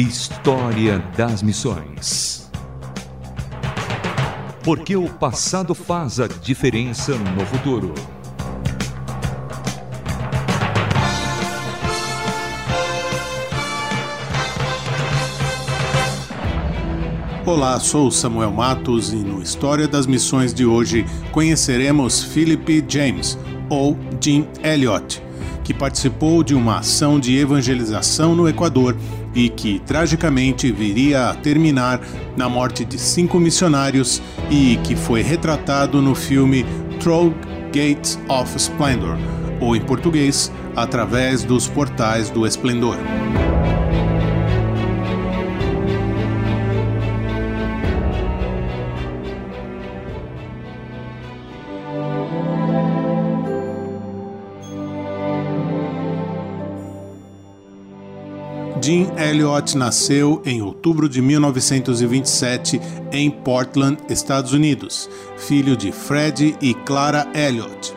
História das Missões. Porque o passado faz a diferença no futuro. Olá, sou Samuel Matos e no História das Missões de hoje conheceremos Philip James, ou Jim Elliot, que participou de uma ação de evangelização no Equador e que tragicamente viria a terminar na morte de cinco missionários e que foi retratado no filme Through Gates of Splendor, ou em português, Através dos Portais do Esplendor. Jim Elliot nasceu em outubro de 1927 em Portland, Estados Unidos, filho de Fred e Clara Elliot.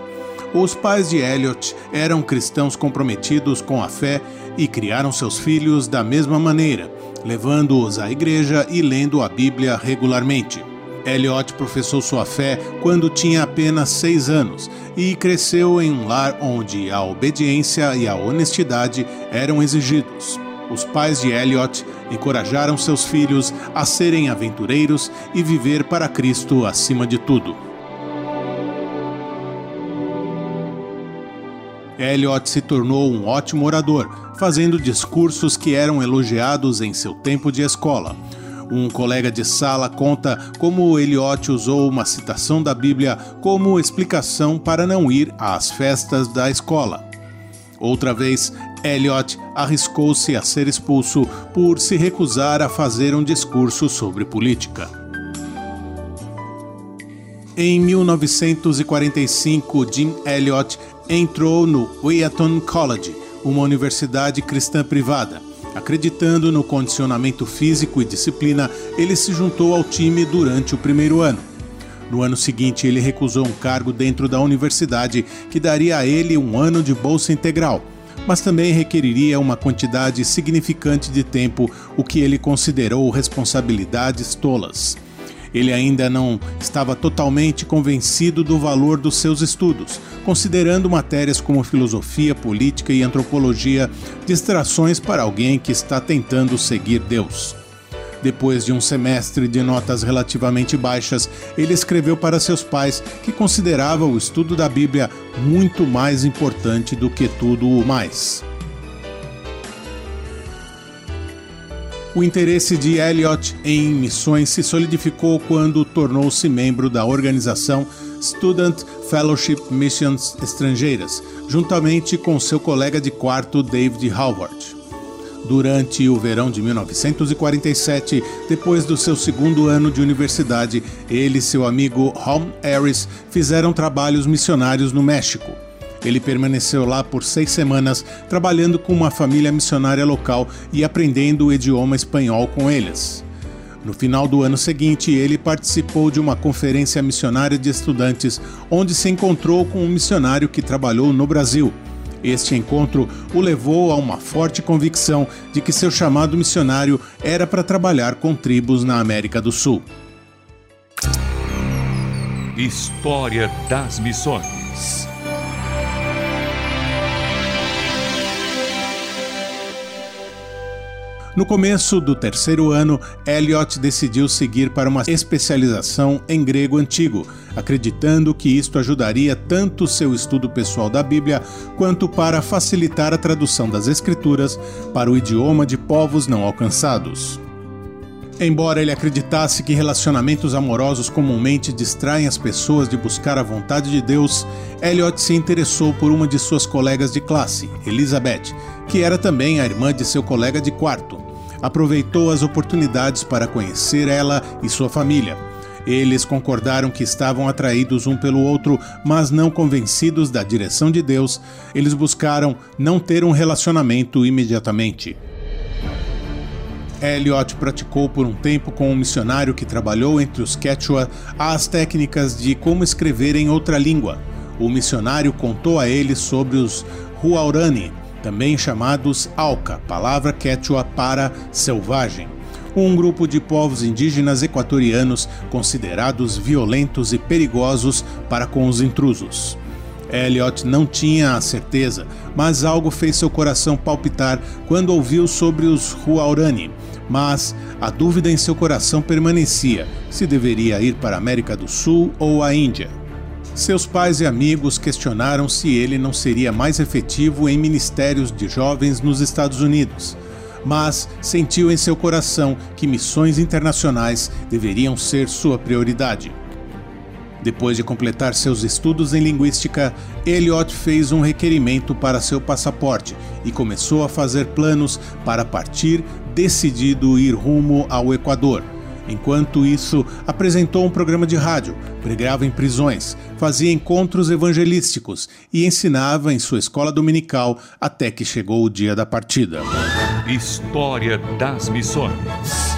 Os pais de Elliot eram cristãos comprometidos com a fé e criaram seus filhos da mesma maneira, levando-os à igreja e lendo a Bíblia regularmente. Elliot professou sua fé quando tinha apenas seis anos e cresceu em um lar onde a obediência e a honestidade eram exigidos os pais de Elliot encorajaram seus filhos a serem aventureiros e viver para Cristo acima de tudo. Elliot se tornou um ótimo orador, fazendo discursos que eram elogiados em seu tempo de escola. Um colega de sala conta como Eliot usou uma citação da Bíblia como explicação para não ir às festas da escola. Outra vez, Elliot arriscou-se a ser expulso por se recusar a fazer um discurso sobre política. Em 1945, Jim Elliot entrou no Wheaton College, uma universidade cristã privada. Acreditando no condicionamento físico e disciplina, ele se juntou ao time durante o primeiro ano. No ano seguinte, ele recusou um cargo dentro da universidade que daria a ele um ano de bolsa integral mas também requeriria uma quantidade significante de tempo, o que ele considerou responsabilidades tolas. Ele ainda não estava totalmente convencido do valor dos seus estudos, considerando matérias como filosofia, política e antropologia distrações para alguém que está tentando seguir Deus. Depois de um semestre de notas relativamente baixas, ele escreveu para seus pais que considerava o estudo da Bíblia muito mais importante do que tudo o mais. O interesse de Eliot em missões se solidificou quando tornou-se membro da organização Student Fellowship Missions Estrangeiras, juntamente com seu colega de quarto David Howard. Durante o verão de 1947, depois do seu segundo ano de universidade, ele e seu amigo Hom Harris fizeram trabalhos missionários no México. Ele permaneceu lá por seis semanas, trabalhando com uma família missionária local e aprendendo o idioma espanhol com eles. No final do ano seguinte, ele participou de uma conferência missionária de estudantes, onde se encontrou com um missionário que trabalhou no Brasil. Este encontro o levou a uma forte convicção de que seu chamado missionário era para trabalhar com tribos na América do Sul. História das Missões No começo do terceiro ano, Eliot decidiu seguir para uma especialização em grego antigo, acreditando que isto ajudaria tanto seu estudo pessoal da Bíblia quanto para facilitar a tradução das Escrituras para o idioma de povos não alcançados. Embora ele acreditasse que relacionamentos amorosos comumente distraem as pessoas de buscar a vontade de Deus, Elliot se interessou por uma de suas colegas de classe, Elizabeth, que era também a irmã de seu colega de quarto. Aproveitou as oportunidades para conhecer ela e sua família. Eles concordaram que estavam atraídos um pelo outro, mas não convencidos da direção de Deus, eles buscaram não ter um relacionamento imediatamente. Elliot praticou por um tempo com um missionário que trabalhou entre os Quechua as técnicas de como escrever em outra língua. O missionário contou a ele sobre os Huaurani, também chamados Alca, palavra quechua para selvagem. Um grupo de povos indígenas equatorianos considerados violentos e perigosos para com os intrusos. Elliot não tinha a certeza, mas algo fez seu coração palpitar quando ouviu sobre os Huaurani. Mas a dúvida em seu coração permanecia se deveria ir para a América do Sul ou a Índia. Seus pais e amigos questionaram se ele não seria mais efetivo em ministérios de jovens nos Estados Unidos, mas sentiu em seu coração que missões internacionais deveriam ser sua prioridade. Depois de completar seus estudos em linguística, Eliot fez um requerimento para seu passaporte e começou a fazer planos para partir decidido ir rumo ao Equador. Enquanto isso, apresentou um programa de rádio, pregava em prisões, fazia encontros evangelísticos e ensinava em sua escola dominical até que chegou o dia da partida. História das Missões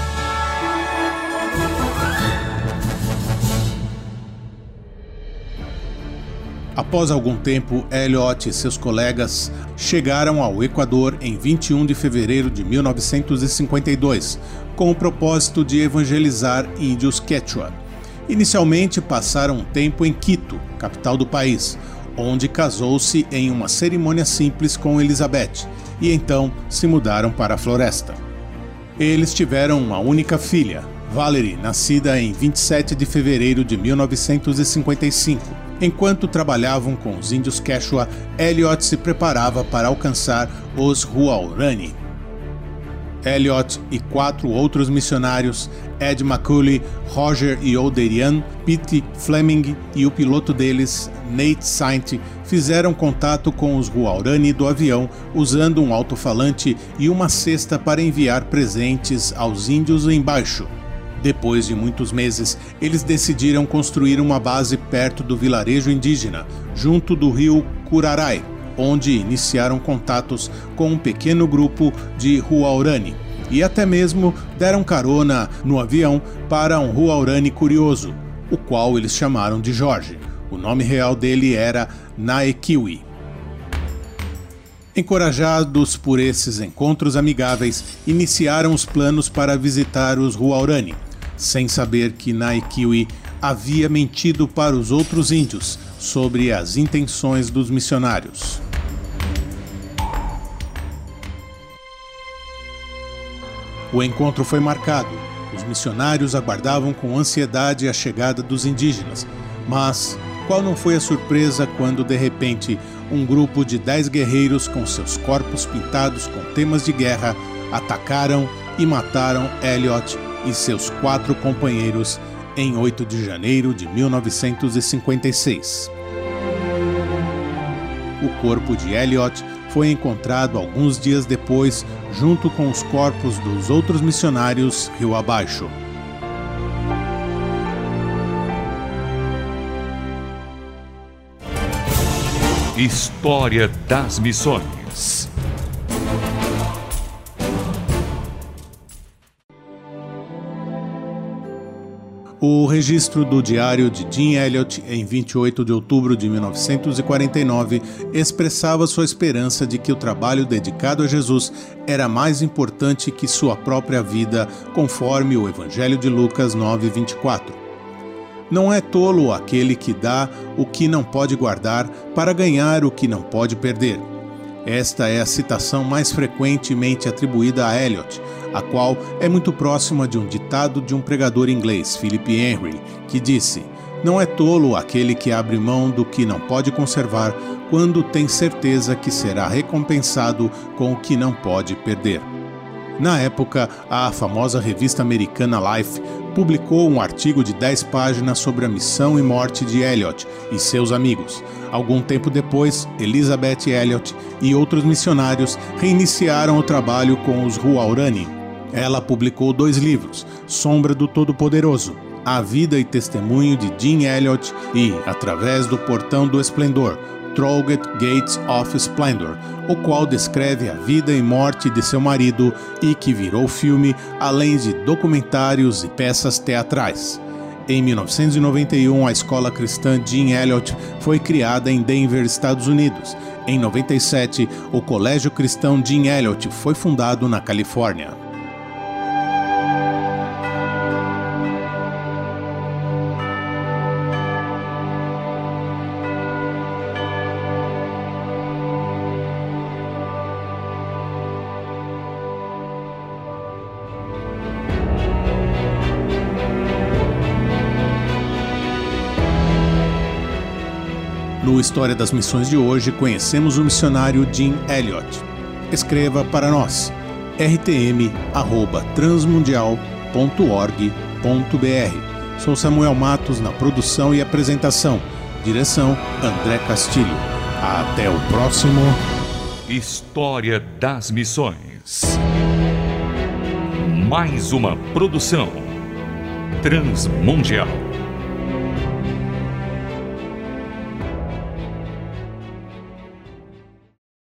Após algum tempo, Elliot e seus colegas chegaram ao Equador em 21 de fevereiro de 1952, com o propósito de evangelizar índios Quechua. Inicialmente passaram um tempo em Quito, capital do país, onde casou-se em uma cerimônia simples com Elizabeth, e então se mudaram para a floresta. Eles tiveram uma única filha, Valerie, nascida em 27 de fevereiro de 1955. Enquanto trabalhavam com os índios Quechua, Elliot se preparava para alcançar os Huaurani. Elliot e quatro outros missionários, Ed McCulley, Roger e Oderian, Pete Fleming e o piloto deles, Nate Saint, fizeram contato com os Huaurani do avião usando um alto-falante e uma cesta para enviar presentes aos índios embaixo. Depois de muitos meses, eles decidiram construir uma base perto do vilarejo indígena, junto do rio Curarai, onde iniciaram contatos com um pequeno grupo de Huaurani e até mesmo deram carona no avião para um Huaurani curioso, o qual eles chamaram de Jorge. O nome real dele era Naekiwi. Encorajados por esses encontros amigáveis, iniciaram os planos para visitar os Huaurani, sem saber que Naikiwi havia mentido para os outros índios sobre as intenções dos missionários. O encontro foi marcado. Os missionários aguardavam com ansiedade a chegada dos indígenas. Mas qual não foi a surpresa quando, de repente, um grupo de dez guerreiros com seus corpos pintados com temas de guerra atacaram e mataram Elliot e seus quatro companheiros em 8 de janeiro de 1956. O corpo de Elliot foi encontrado alguns dias depois, junto com os corpos dos outros missionários rio abaixo. História das Missões O registro do diário de Jim Elliot em 28 de outubro de 1949 expressava sua esperança de que o trabalho dedicado a Jesus era mais importante que sua própria vida, conforme o Evangelho de Lucas 9:24. Não é tolo aquele que dá o que não pode guardar para ganhar o que não pode perder. Esta é a citação mais frequentemente atribuída a Eliot, a qual é muito próxima de um ditado de um pregador inglês, Philip Henry, que disse: Não é tolo aquele que abre mão do que não pode conservar quando tem certeza que será recompensado com o que não pode perder. Na época, a famosa revista americana Life publicou um artigo de 10 páginas sobre a missão e morte de Elliot e seus amigos. Algum tempo depois, Elizabeth Elliot e outros missionários reiniciaram o trabalho com os Huaurani. Ela publicou dois livros: Sombra do Todo-Poderoso, A Vida e Testemunho de Jim Elliot e Através do Portão do Esplendor, Trollgate Gates of Splendor, o qual descreve a vida e morte de seu marido e que virou filme, além de documentários e peças teatrais. Em 1991, a escola cristã Jean Elliott foi criada em Denver, Estados Unidos. Em 97, o Colégio Cristão Jim Elliot foi fundado na Califórnia. No História das Missões de hoje, conhecemos o missionário Jim Elliot. Escreva para nós rtm@transmundial.org.br. Sou Samuel Matos na produção e apresentação. Direção André Castilho. Até o próximo História das Missões. Mais uma produção transmundial.